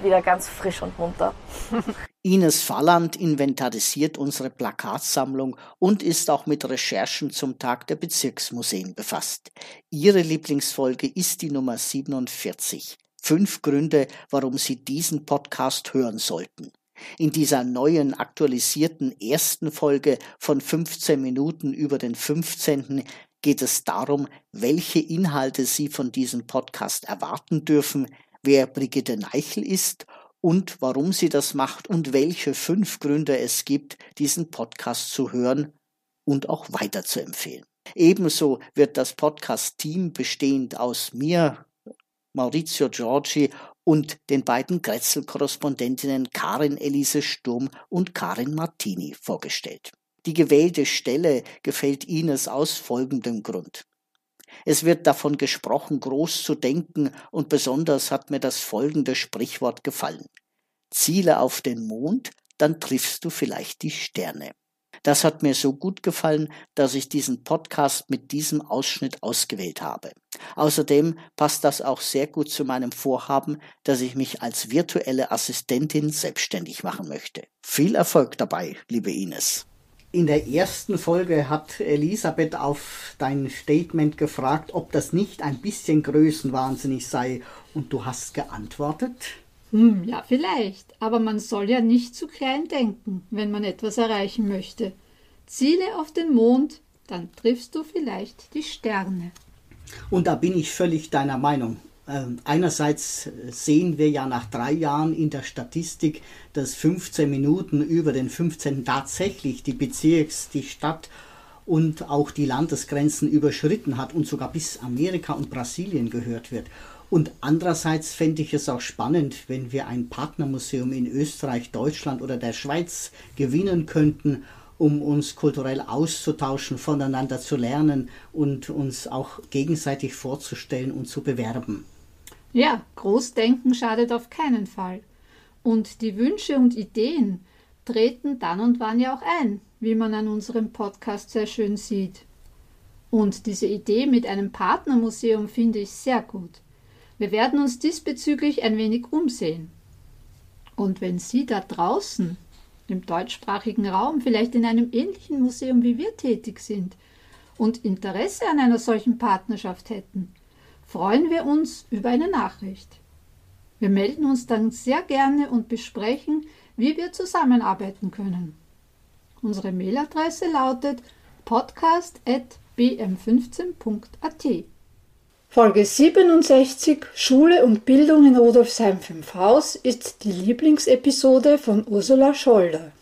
wieder ganz frisch und munter. [laughs] Ines Falland inventarisiert unsere Plakatsammlung und ist auch mit Recherchen zum Tag der Bezirksmuseen befasst. Ihre Lieblingsfolge ist die Nummer 47. Fünf Gründe, warum Sie diesen Podcast hören sollten. In dieser neuen aktualisierten ersten Folge von 15 Minuten über den 15. geht es darum, welche Inhalte Sie von diesem Podcast erwarten dürfen, wer Brigitte Neichel ist und warum sie das macht und welche fünf Gründe es gibt, diesen Podcast zu hören und auch weiter zu empfehlen. Ebenso wird das Podcast-Team bestehend aus mir, Maurizio Giorgi und den beiden Grätzl-Korrespondentinnen Karin Elise Sturm und Karin Martini vorgestellt. Die gewählte Stelle gefällt Ines aus folgendem Grund. Es wird davon gesprochen, groß zu denken, und besonders hat mir das folgende Sprichwort gefallen. Ziele auf den Mond, dann triffst du vielleicht die Sterne. Das hat mir so gut gefallen, dass ich diesen Podcast mit diesem Ausschnitt ausgewählt habe. Außerdem passt das auch sehr gut zu meinem Vorhaben, dass ich mich als virtuelle Assistentin selbstständig machen möchte. Viel Erfolg dabei, liebe Ines. In der ersten Folge hat Elisabeth auf dein Statement gefragt, ob das nicht ein bisschen größenwahnsinnig sei, und du hast geantwortet. Hm, ja, vielleicht, aber man soll ja nicht zu klein denken, wenn man etwas erreichen möchte. Ziele auf den Mond, dann triffst du vielleicht die Sterne. Und da bin ich völlig deiner Meinung. Ähm, einerseits sehen wir ja nach drei Jahren in der Statistik, dass 15 Minuten über den 15 tatsächlich die Bezirks-, die Stadt- und auch die Landesgrenzen überschritten hat und sogar bis Amerika und Brasilien gehört wird. Und andererseits fände ich es auch spannend, wenn wir ein Partnermuseum in Österreich, Deutschland oder der Schweiz gewinnen könnten um uns kulturell auszutauschen, voneinander zu lernen und uns auch gegenseitig vorzustellen und zu bewerben. Ja, Großdenken schadet auf keinen Fall. Und die Wünsche und Ideen treten dann und wann ja auch ein, wie man an unserem Podcast sehr schön sieht. Und diese Idee mit einem Partnermuseum finde ich sehr gut. Wir werden uns diesbezüglich ein wenig umsehen. Und wenn Sie da draußen im deutschsprachigen Raum vielleicht in einem ähnlichen Museum wie wir tätig sind und Interesse an einer solchen Partnerschaft hätten, freuen wir uns über eine Nachricht. Wir melden uns dann sehr gerne und besprechen, wie wir zusammenarbeiten können. Unsere Mailadresse lautet podcast.bm15.at. Folge 67 Schule und Bildung in Rudolfsheim 5 Haus ist die Lieblingsepisode von Ursula Scholder.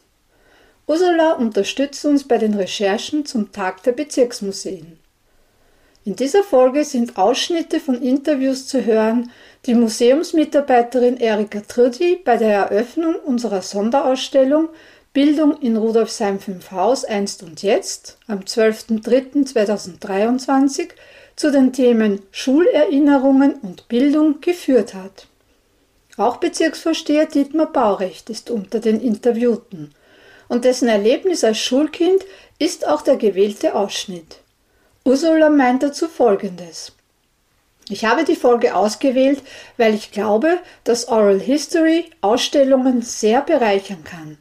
Ursula unterstützt uns bei den Recherchen zum Tag der Bezirksmuseen. In dieser Folge sind Ausschnitte von Interviews zu hören, die Museumsmitarbeiterin Erika Trudi bei der Eröffnung unserer Sonderausstellung Bildung in Rudolfsheim 5 Haus einst und jetzt am 12.03.2023 zu den Themen Schulerinnerungen und Bildung geführt hat. Auch Bezirksvorsteher Dietmar Baurecht ist unter den Interviewten und dessen Erlebnis als Schulkind ist auch der gewählte Ausschnitt. Ursula meint dazu Folgendes. Ich habe die Folge ausgewählt, weil ich glaube, dass Oral History Ausstellungen sehr bereichern kann.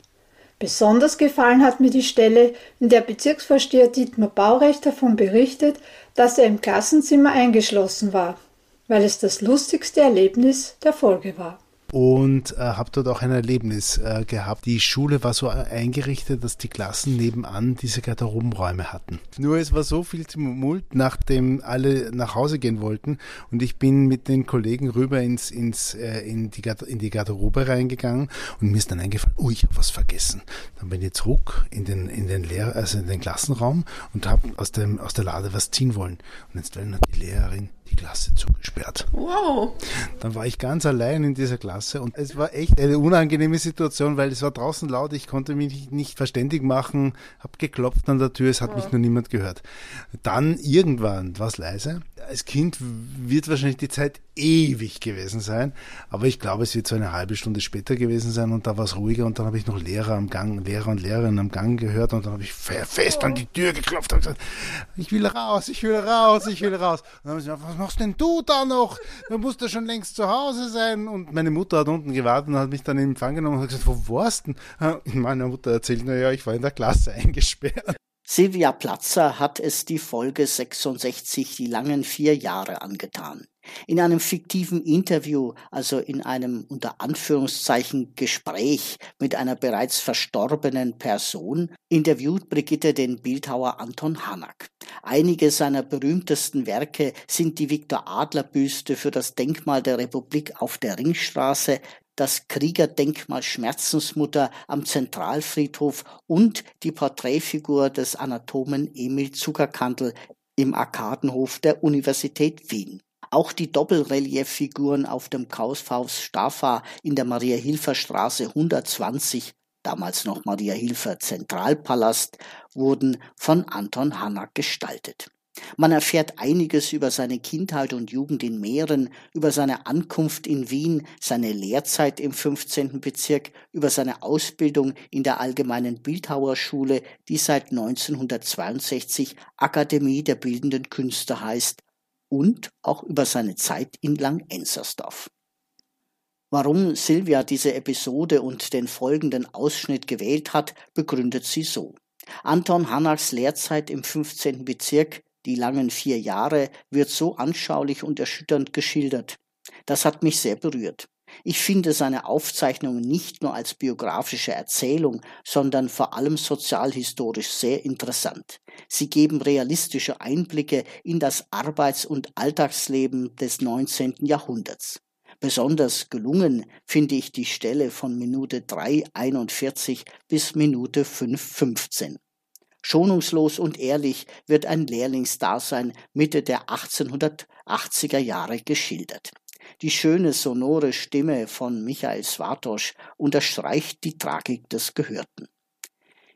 Besonders gefallen hat mir die Stelle, in der Bezirksvorsteher Dietmar Baurecht davon berichtet, dass er im Klassenzimmer eingeschlossen war, weil es das lustigste Erlebnis der Folge war und äh, habe dort auch ein Erlebnis äh, gehabt. Die Schule war so eingerichtet, dass die Klassen nebenan diese Garderobenräume hatten. Nur es war so viel Tumult, nachdem alle nach Hause gehen wollten und ich bin mit den Kollegen rüber ins, ins, äh, in, die, in die Garderobe reingegangen und mir ist dann eingefallen, oh, ich habe was vergessen. Dann bin ich zurück in den, in den Lehr also in den Klassenraum und habe aus, aus der Lade was ziehen wollen. Und jetzt hat die Lehrerin die Klasse zugesperrt. Wow. Dann war ich ganz allein in dieser Klasse und es war echt eine unangenehme Situation, weil es war draußen laut, ich konnte mich nicht verständig machen, habe geklopft an der Tür, es hat ja. mich nur niemand gehört. Dann irgendwann war es leise. Als Kind wird wahrscheinlich die Zeit ewig gewesen sein, aber ich glaube, es wird so eine halbe Stunde später gewesen sein und da war es ruhiger und dann habe ich noch Lehrer am Gang, Lehrer und Lehrerinnen am Gang gehört und dann habe ich fest an die Tür geklopft und gesagt, ich will raus, ich will raus, ich will raus. Und dann haben sie gesagt, was machst denn du da noch? Du musst ja schon längst zu Hause sein. Und meine Mutter hat unten gewartet und hat mich dann in Empfang genommen und hat gesagt, wo warst du denn? Meine Mutter erzählt, naja, ich war in der Klasse [laughs] eingesperrt. Silvia Platzer hat es die Folge 66, die langen vier Jahre, angetan. In einem fiktiven Interview, also in einem unter Anführungszeichen Gespräch mit einer bereits verstorbenen Person, interviewt Brigitte den Bildhauer Anton Hanak. Einige seiner berühmtesten Werke sind die Viktor Adler Büste für das Denkmal der Republik auf der Ringstraße, das Kriegerdenkmal Schmerzensmutter am Zentralfriedhof und die Porträtfigur des Anatomen Emil Zuckerkandl im Arkadenhof der Universität Wien. Auch die Doppelrelieffiguren auf dem Kaufhaus Staffa in der Maria-Hilfer-Straße 120, damals noch Maria-Hilfer Zentralpalast, wurden von Anton Hannak gestaltet. Man erfährt einiges über seine Kindheit und Jugend in Mähren, über seine Ankunft in Wien, seine Lehrzeit im 15. Bezirk, über seine Ausbildung in der Allgemeinen Bildhauerschule, die seit 1962 Akademie der Bildenden Künste heißt, und auch über seine Zeit in Lang-Ensersdorf. Warum Silvia diese Episode und den folgenden Ausschnitt gewählt hat, begründet sie so. Anton Hanaks Lehrzeit im 15. Bezirk die langen vier Jahre, wird so anschaulich und erschütternd geschildert. Das hat mich sehr berührt. Ich finde seine Aufzeichnungen nicht nur als biografische Erzählung, sondern vor allem sozialhistorisch sehr interessant. Sie geben realistische Einblicke in das Arbeits- und Alltagsleben des 19. Jahrhunderts. Besonders gelungen finde ich die Stelle von Minute 3,41 bis Minute 5,15. Schonungslos und ehrlich wird ein Lehrlingsdasein Mitte der 1880er Jahre geschildert. Die schöne sonore Stimme von Michael Swatosch unterstreicht die Tragik des Gehörten.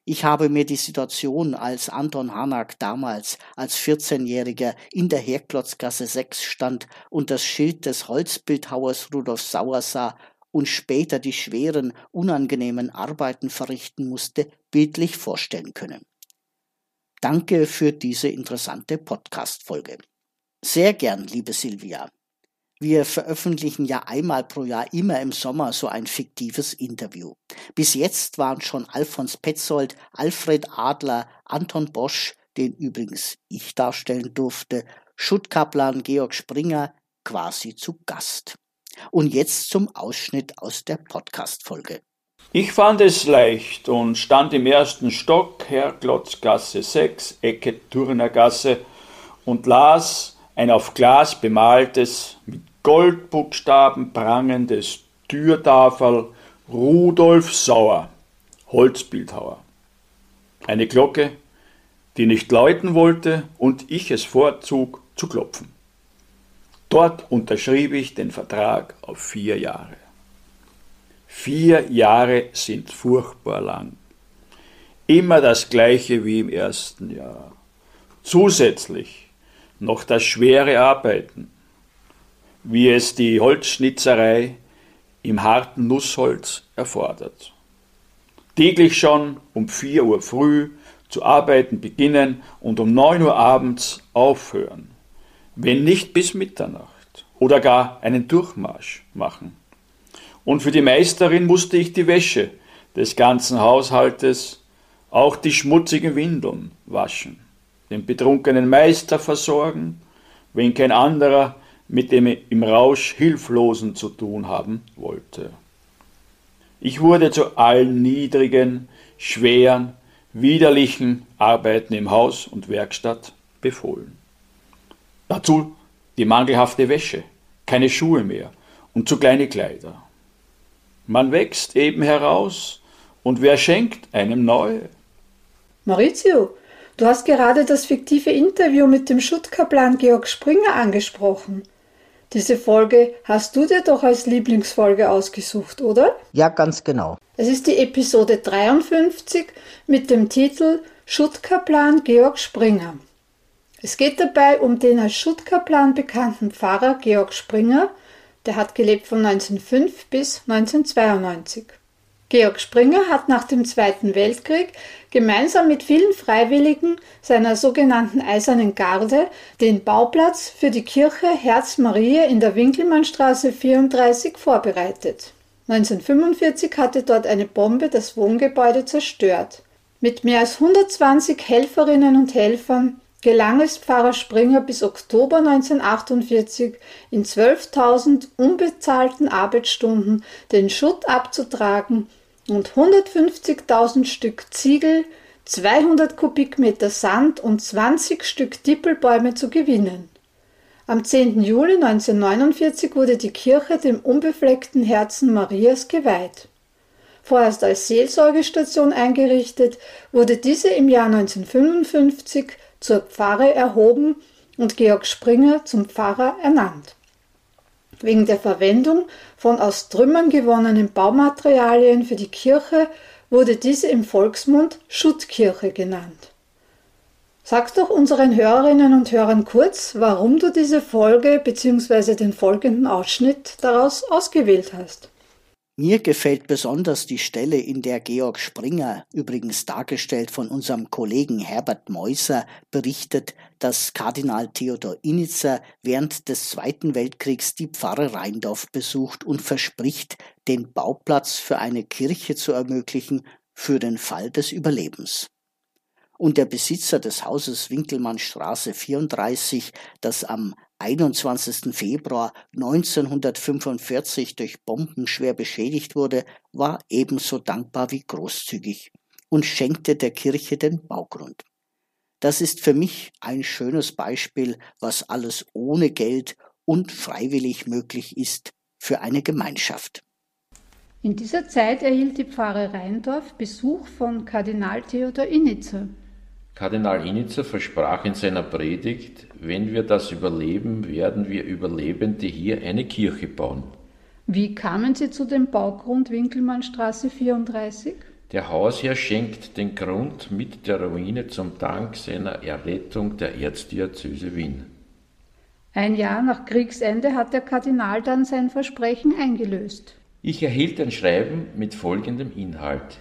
Ich habe mir die Situation, als Anton Hanak damals als 14-Jähriger in der Herklotzgasse 6 stand und das Schild des Holzbildhauers Rudolf Sauer sah und später die schweren, unangenehmen Arbeiten verrichten musste, bildlich vorstellen können. Danke für diese interessante Podcast-Folge. Sehr gern, liebe Silvia. Wir veröffentlichen ja einmal pro Jahr immer im Sommer so ein fiktives Interview. Bis jetzt waren schon Alfons Petzold, Alfred Adler, Anton Bosch, den übrigens ich darstellen durfte, Schuttkaplan Georg Springer quasi zu Gast. Und jetzt zum Ausschnitt aus der Podcast-Folge. Ich fand es leicht und stand im ersten Stock, Herrglotzgasse 6, Ecke Turnergasse, und las ein auf Glas bemaltes, mit Goldbuchstaben prangendes Türtafel Rudolf Sauer, Holzbildhauer. Eine Glocke, die nicht läuten wollte und ich es vorzog zu klopfen. Dort unterschrieb ich den Vertrag auf vier Jahre. Vier Jahre sind furchtbar lang. Immer das gleiche wie im ersten Jahr. Zusätzlich noch das schwere Arbeiten, wie es die Holzschnitzerei im harten Nussholz erfordert. Täglich schon um vier Uhr früh zu arbeiten beginnen und um neun Uhr abends aufhören, wenn nicht bis Mitternacht oder gar einen Durchmarsch machen. Und für die Meisterin musste ich die Wäsche des ganzen Haushaltes, auch die schmutzigen Windeln waschen, den betrunkenen Meister versorgen, wenn kein anderer mit dem im Rausch Hilflosen zu tun haben wollte. Ich wurde zu allen niedrigen, schweren, widerlichen Arbeiten im Haus und Werkstatt befohlen. Dazu die mangelhafte Wäsche, keine Schuhe mehr und zu kleine Kleider. Man wächst eben heraus und wer schenkt einem neue? Maurizio, du hast gerade das fiktive Interview mit dem Schuttkaplan Georg Springer angesprochen. Diese Folge hast du dir doch als Lieblingsfolge ausgesucht, oder? Ja, ganz genau. Es ist die Episode 53 mit dem Titel Schuttkaplan Georg Springer. Es geht dabei um den als Schuttkaplan bekannten Pfarrer Georg Springer, der hat gelebt von 1905 bis 1992. Georg Springer hat nach dem Zweiten Weltkrieg gemeinsam mit vielen Freiwilligen seiner sogenannten Eisernen Garde den Bauplatz für die Kirche Herz Maria in der Winkelmannstraße 34 vorbereitet. 1945 hatte dort eine Bombe das Wohngebäude zerstört. Mit mehr als 120 Helferinnen und Helfern gelang es Pfarrer Springer bis Oktober 1948 in 12.000 unbezahlten Arbeitsstunden den Schutt abzutragen und 150.000 Stück Ziegel, 200 Kubikmeter Sand und 20 Stück Dippelbäume zu gewinnen. Am 10. Juli 1949 wurde die Kirche dem unbefleckten Herzen Marias geweiht. Vorerst als Seelsorgestation eingerichtet, wurde diese im Jahr 1955 zur Pfarre erhoben und Georg Springer zum Pfarrer ernannt. Wegen der Verwendung von aus Trümmern gewonnenen Baumaterialien für die Kirche wurde diese im Volksmund Schuttkirche genannt. Sag's doch unseren Hörerinnen und Hörern kurz, warum du diese Folge bzw. den folgenden Ausschnitt daraus ausgewählt hast. Mir gefällt besonders die Stelle, in der Georg Springer, übrigens dargestellt von unserem Kollegen Herbert Meuser, berichtet, dass Kardinal Theodor Innitzer während des Zweiten Weltkriegs die Pfarre Rheindorf besucht und verspricht, den Bauplatz für eine Kirche zu ermöglichen für den Fall des Überlebens. Und der Besitzer des Hauses Winkelmannstraße 34, das am 21. Februar 1945 durch Bomben schwer beschädigt wurde, war ebenso dankbar wie großzügig und schenkte der Kirche den Baugrund. Das ist für mich ein schönes Beispiel, was alles ohne Geld und freiwillig möglich ist für eine Gemeinschaft. In dieser Zeit erhielt die Pfarre Rheindorf Besuch von Kardinal Theodor Innitzer. Kardinal Innitzer versprach in seiner Predigt, wenn wir das überleben, werden wir Überlebende hier eine Kirche bauen. Wie kamen Sie zu dem Baugrund Winkelmannstraße 34? Der Hausherr schenkt den Grund mit der Ruine zum Dank seiner Errettung der Erzdiözese Wien. Ein Jahr nach Kriegsende hat der Kardinal dann sein Versprechen eingelöst. Ich erhielt ein Schreiben mit folgendem Inhalt.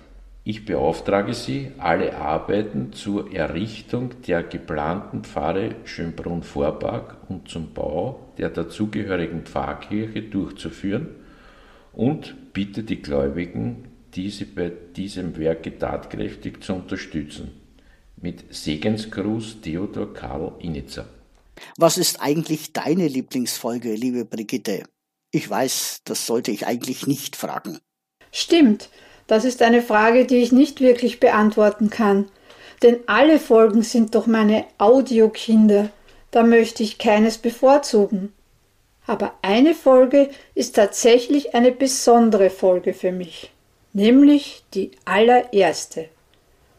Ich beauftrage Sie, alle Arbeiten zur Errichtung der geplanten Pfarre Schönbrunn-Vorpark und zum Bau der dazugehörigen Pfarrkirche durchzuführen und bitte die Gläubigen, diese bei diesem Werke tatkräftig zu unterstützen. Mit Segensgruß Theodor Karl Innitzer. Was ist eigentlich deine Lieblingsfolge, liebe Brigitte? Ich weiß, das sollte ich eigentlich nicht fragen. Stimmt, das ist eine Frage, die ich nicht wirklich beantworten kann. Denn alle Folgen sind doch meine Audiokinder. Da möchte ich keines bevorzugen. Aber eine Folge ist tatsächlich eine besondere Folge für mich. Nämlich die allererste.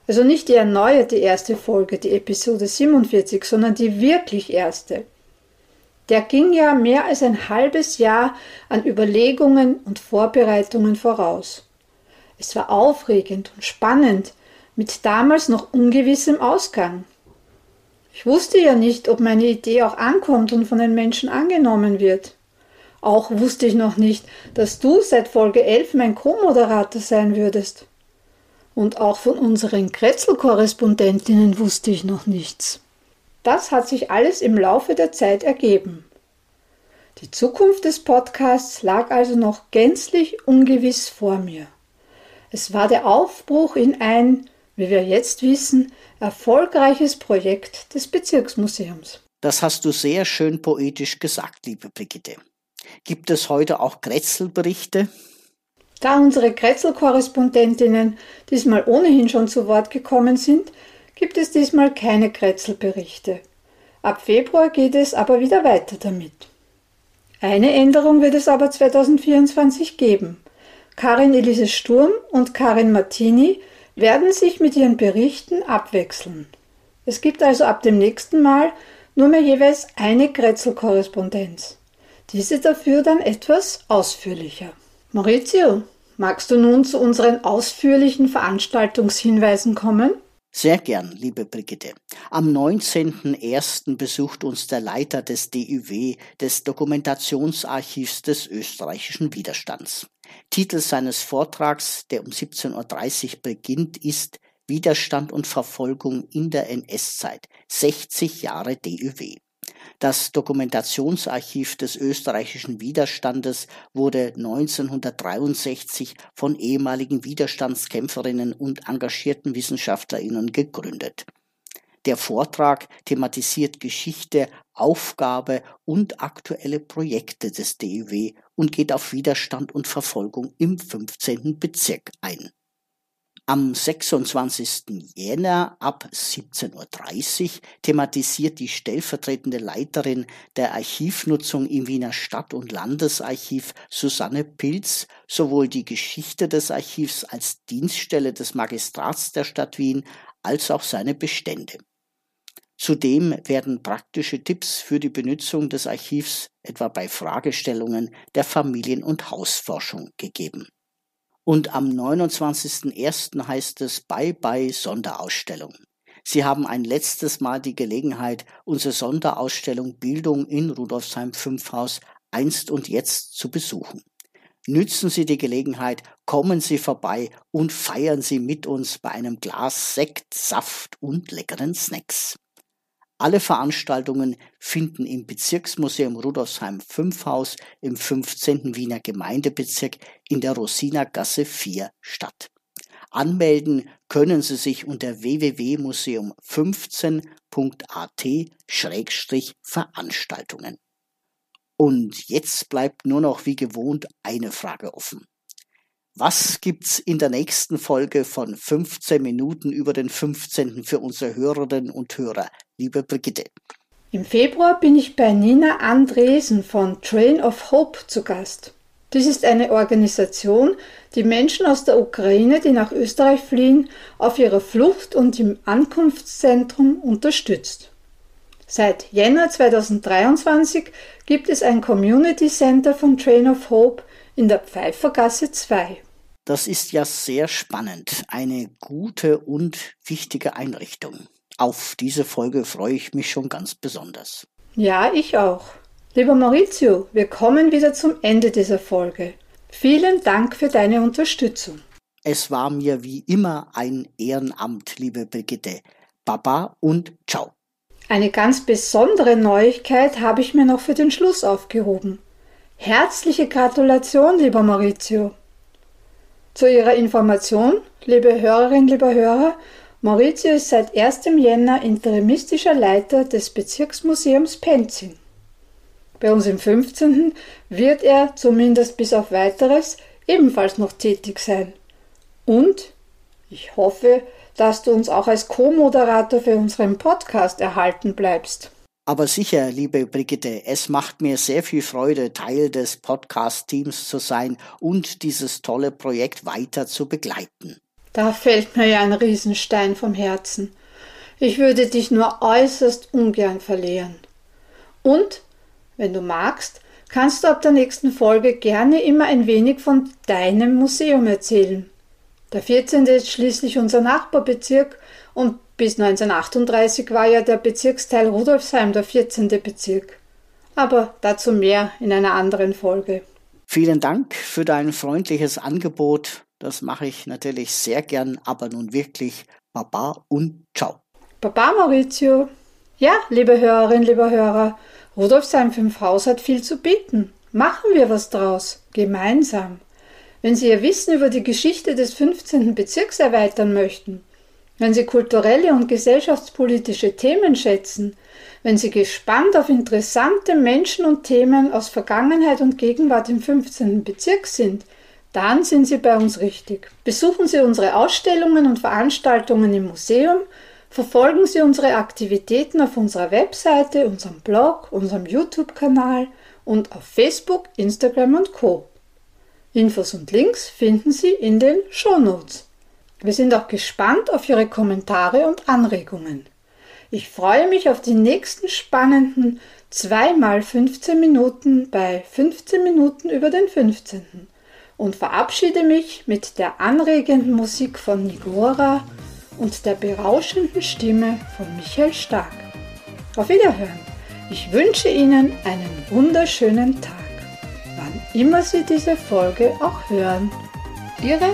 Also nicht die erneuerte erste Folge, die Episode 47, sondern die wirklich erste. Der ging ja mehr als ein halbes Jahr an Überlegungen und Vorbereitungen voraus. Es war aufregend und spannend, mit damals noch ungewissem Ausgang. Ich wusste ja nicht, ob meine Idee auch ankommt und von den Menschen angenommen wird. Auch wusste ich noch nicht, dass du seit Folge 11 mein Co-Moderator sein würdest. Und auch von unseren Kretzel-Korrespondentinnen wusste ich noch nichts. Das hat sich alles im Laufe der Zeit ergeben. Die Zukunft des Podcasts lag also noch gänzlich ungewiss vor mir. Es war der Aufbruch in ein, wie wir jetzt wissen, erfolgreiches Projekt des Bezirksmuseums. Das hast du sehr schön poetisch gesagt, liebe Brigitte. Gibt es heute auch Kretzelberichte? Da unsere Kretzel-Korrespondentinnen diesmal ohnehin schon zu Wort gekommen sind, gibt es diesmal keine Kretzelberichte. Ab Februar geht es aber wieder weiter damit. Eine Änderung wird es aber 2024 geben. Karin Elise Sturm und Karin Martini werden sich mit ihren Berichten abwechseln. Es gibt also ab dem nächsten Mal nur mehr jeweils eine Kretzel-Korrespondenz. Diese dafür dann etwas ausführlicher. Maurizio, magst du nun zu unseren ausführlichen Veranstaltungshinweisen kommen? Sehr gern, liebe Brigitte. Am 19.01. besucht uns der Leiter des DÜW, des Dokumentationsarchivs des österreichischen Widerstands. Titel seines Vortrags, der um 17.30 Uhr beginnt, ist Widerstand und Verfolgung in der NS-Zeit. 60 Jahre DÜW. Das Dokumentationsarchiv des österreichischen Widerstandes wurde 1963 von ehemaligen Widerstandskämpferinnen und engagierten Wissenschaftlerinnen gegründet. Der Vortrag thematisiert Geschichte, Aufgabe und aktuelle Projekte des DIW und geht auf Widerstand und Verfolgung im 15. Bezirk ein. Am 26. Jänner ab 17.30 Uhr thematisiert die stellvertretende Leiterin der Archivnutzung im Wiener Stadt- und Landesarchiv Susanne Pilz sowohl die Geschichte des Archivs als Dienststelle des Magistrats der Stadt Wien als auch seine Bestände. Zudem werden praktische Tipps für die Benutzung des Archivs etwa bei Fragestellungen der Familien- und Hausforschung gegeben. Und am 29.01. heißt es Bye Bye Sonderausstellung. Sie haben ein letztes Mal die Gelegenheit, unsere Sonderausstellung Bildung in Rudolfsheim 5 Haus einst und jetzt zu besuchen. Nützen Sie die Gelegenheit, kommen Sie vorbei und feiern Sie mit uns bei einem Glas Sekt, Saft und leckeren Snacks. Alle Veranstaltungen finden im Bezirksmuseum Rudolfsheim 5 Haus im 15. Wiener Gemeindebezirk in der Rosinergasse 4 statt. Anmelden können Sie sich unter www.museum15.at-veranstaltungen. Und jetzt bleibt nur noch wie gewohnt eine Frage offen. Was gibt's in der nächsten Folge von 15 Minuten über den 15. für unsere Hörerinnen und Hörer, liebe Brigitte? Im Februar bin ich bei Nina Andresen von Train of Hope zu Gast. Dies ist eine Organisation, die Menschen aus der Ukraine, die nach Österreich fliehen, auf ihrer Flucht und im Ankunftszentrum unterstützt. Seit Jänner 2023 gibt es ein Community Center von Train of Hope in der Pfeiffergasse 2. Das ist ja sehr spannend. Eine gute und wichtige Einrichtung. Auf diese Folge freue ich mich schon ganz besonders. Ja, ich auch. Lieber Maurizio, wir kommen wieder zum Ende dieser Folge. Vielen Dank für deine Unterstützung. Es war mir wie immer ein Ehrenamt, liebe Brigitte. Baba und ciao. Eine ganz besondere Neuigkeit habe ich mir noch für den Schluss aufgehoben. Herzliche Gratulation, lieber Maurizio. Zu Ihrer Information, liebe Hörerinnen, lieber Hörer, Maurizio ist seit 1. Jänner interimistischer Leiter des Bezirksmuseums Penzing. Bei uns im 15. wird er, zumindest bis auf weiteres, ebenfalls noch tätig sein. Und ich hoffe, dass du uns auch als Co-Moderator für unseren Podcast erhalten bleibst. Aber sicher, liebe Brigitte, es macht mir sehr viel Freude, Teil des Podcast-Teams zu sein und dieses tolle Projekt weiter zu begleiten. Da fällt mir ja ein Riesenstein vom Herzen. Ich würde dich nur äußerst ungern verlieren. Und wenn du magst, kannst du ab der nächsten Folge gerne immer ein wenig von deinem Museum erzählen. Der 14. ist schließlich unser Nachbarbezirk und bis 1938 war ja der Bezirksteil Rudolfsheim der 14. Bezirk. Aber dazu mehr in einer anderen Folge. Vielen Dank für dein freundliches Angebot. Das mache ich natürlich sehr gern, aber nun wirklich Baba und ciao. Baba Maurizio. Ja, liebe Hörerinnen, lieber Hörer, Rudolfsheim 5 Haus hat viel zu bieten. Machen wir was draus, gemeinsam. Wenn Sie Ihr Wissen über die Geschichte des 15. Bezirks erweitern möchten, wenn Sie kulturelle und gesellschaftspolitische Themen schätzen, wenn Sie gespannt auf interessante Menschen und Themen aus Vergangenheit und Gegenwart im 15. Bezirk sind, dann sind Sie bei uns richtig. Besuchen Sie unsere Ausstellungen und Veranstaltungen im Museum Verfolgen Sie unsere Aktivitäten auf unserer Webseite, unserem Blog, unserem YouTube-Kanal und auf Facebook, Instagram und Co. Infos und Links finden Sie in den Shownotes. Wir sind auch gespannt auf Ihre Kommentare und Anregungen. Ich freue mich auf die nächsten spannenden 2 x 15 Minuten bei 15 Minuten über den 15. und verabschiede mich mit der anregenden Musik von Nigora und der berauschenden Stimme von Michael Stark. Auf Wiederhören. Ich wünsche Ihnen einen wunderschönen Tag, wann immer Sie diese Folge auch hören. Ihre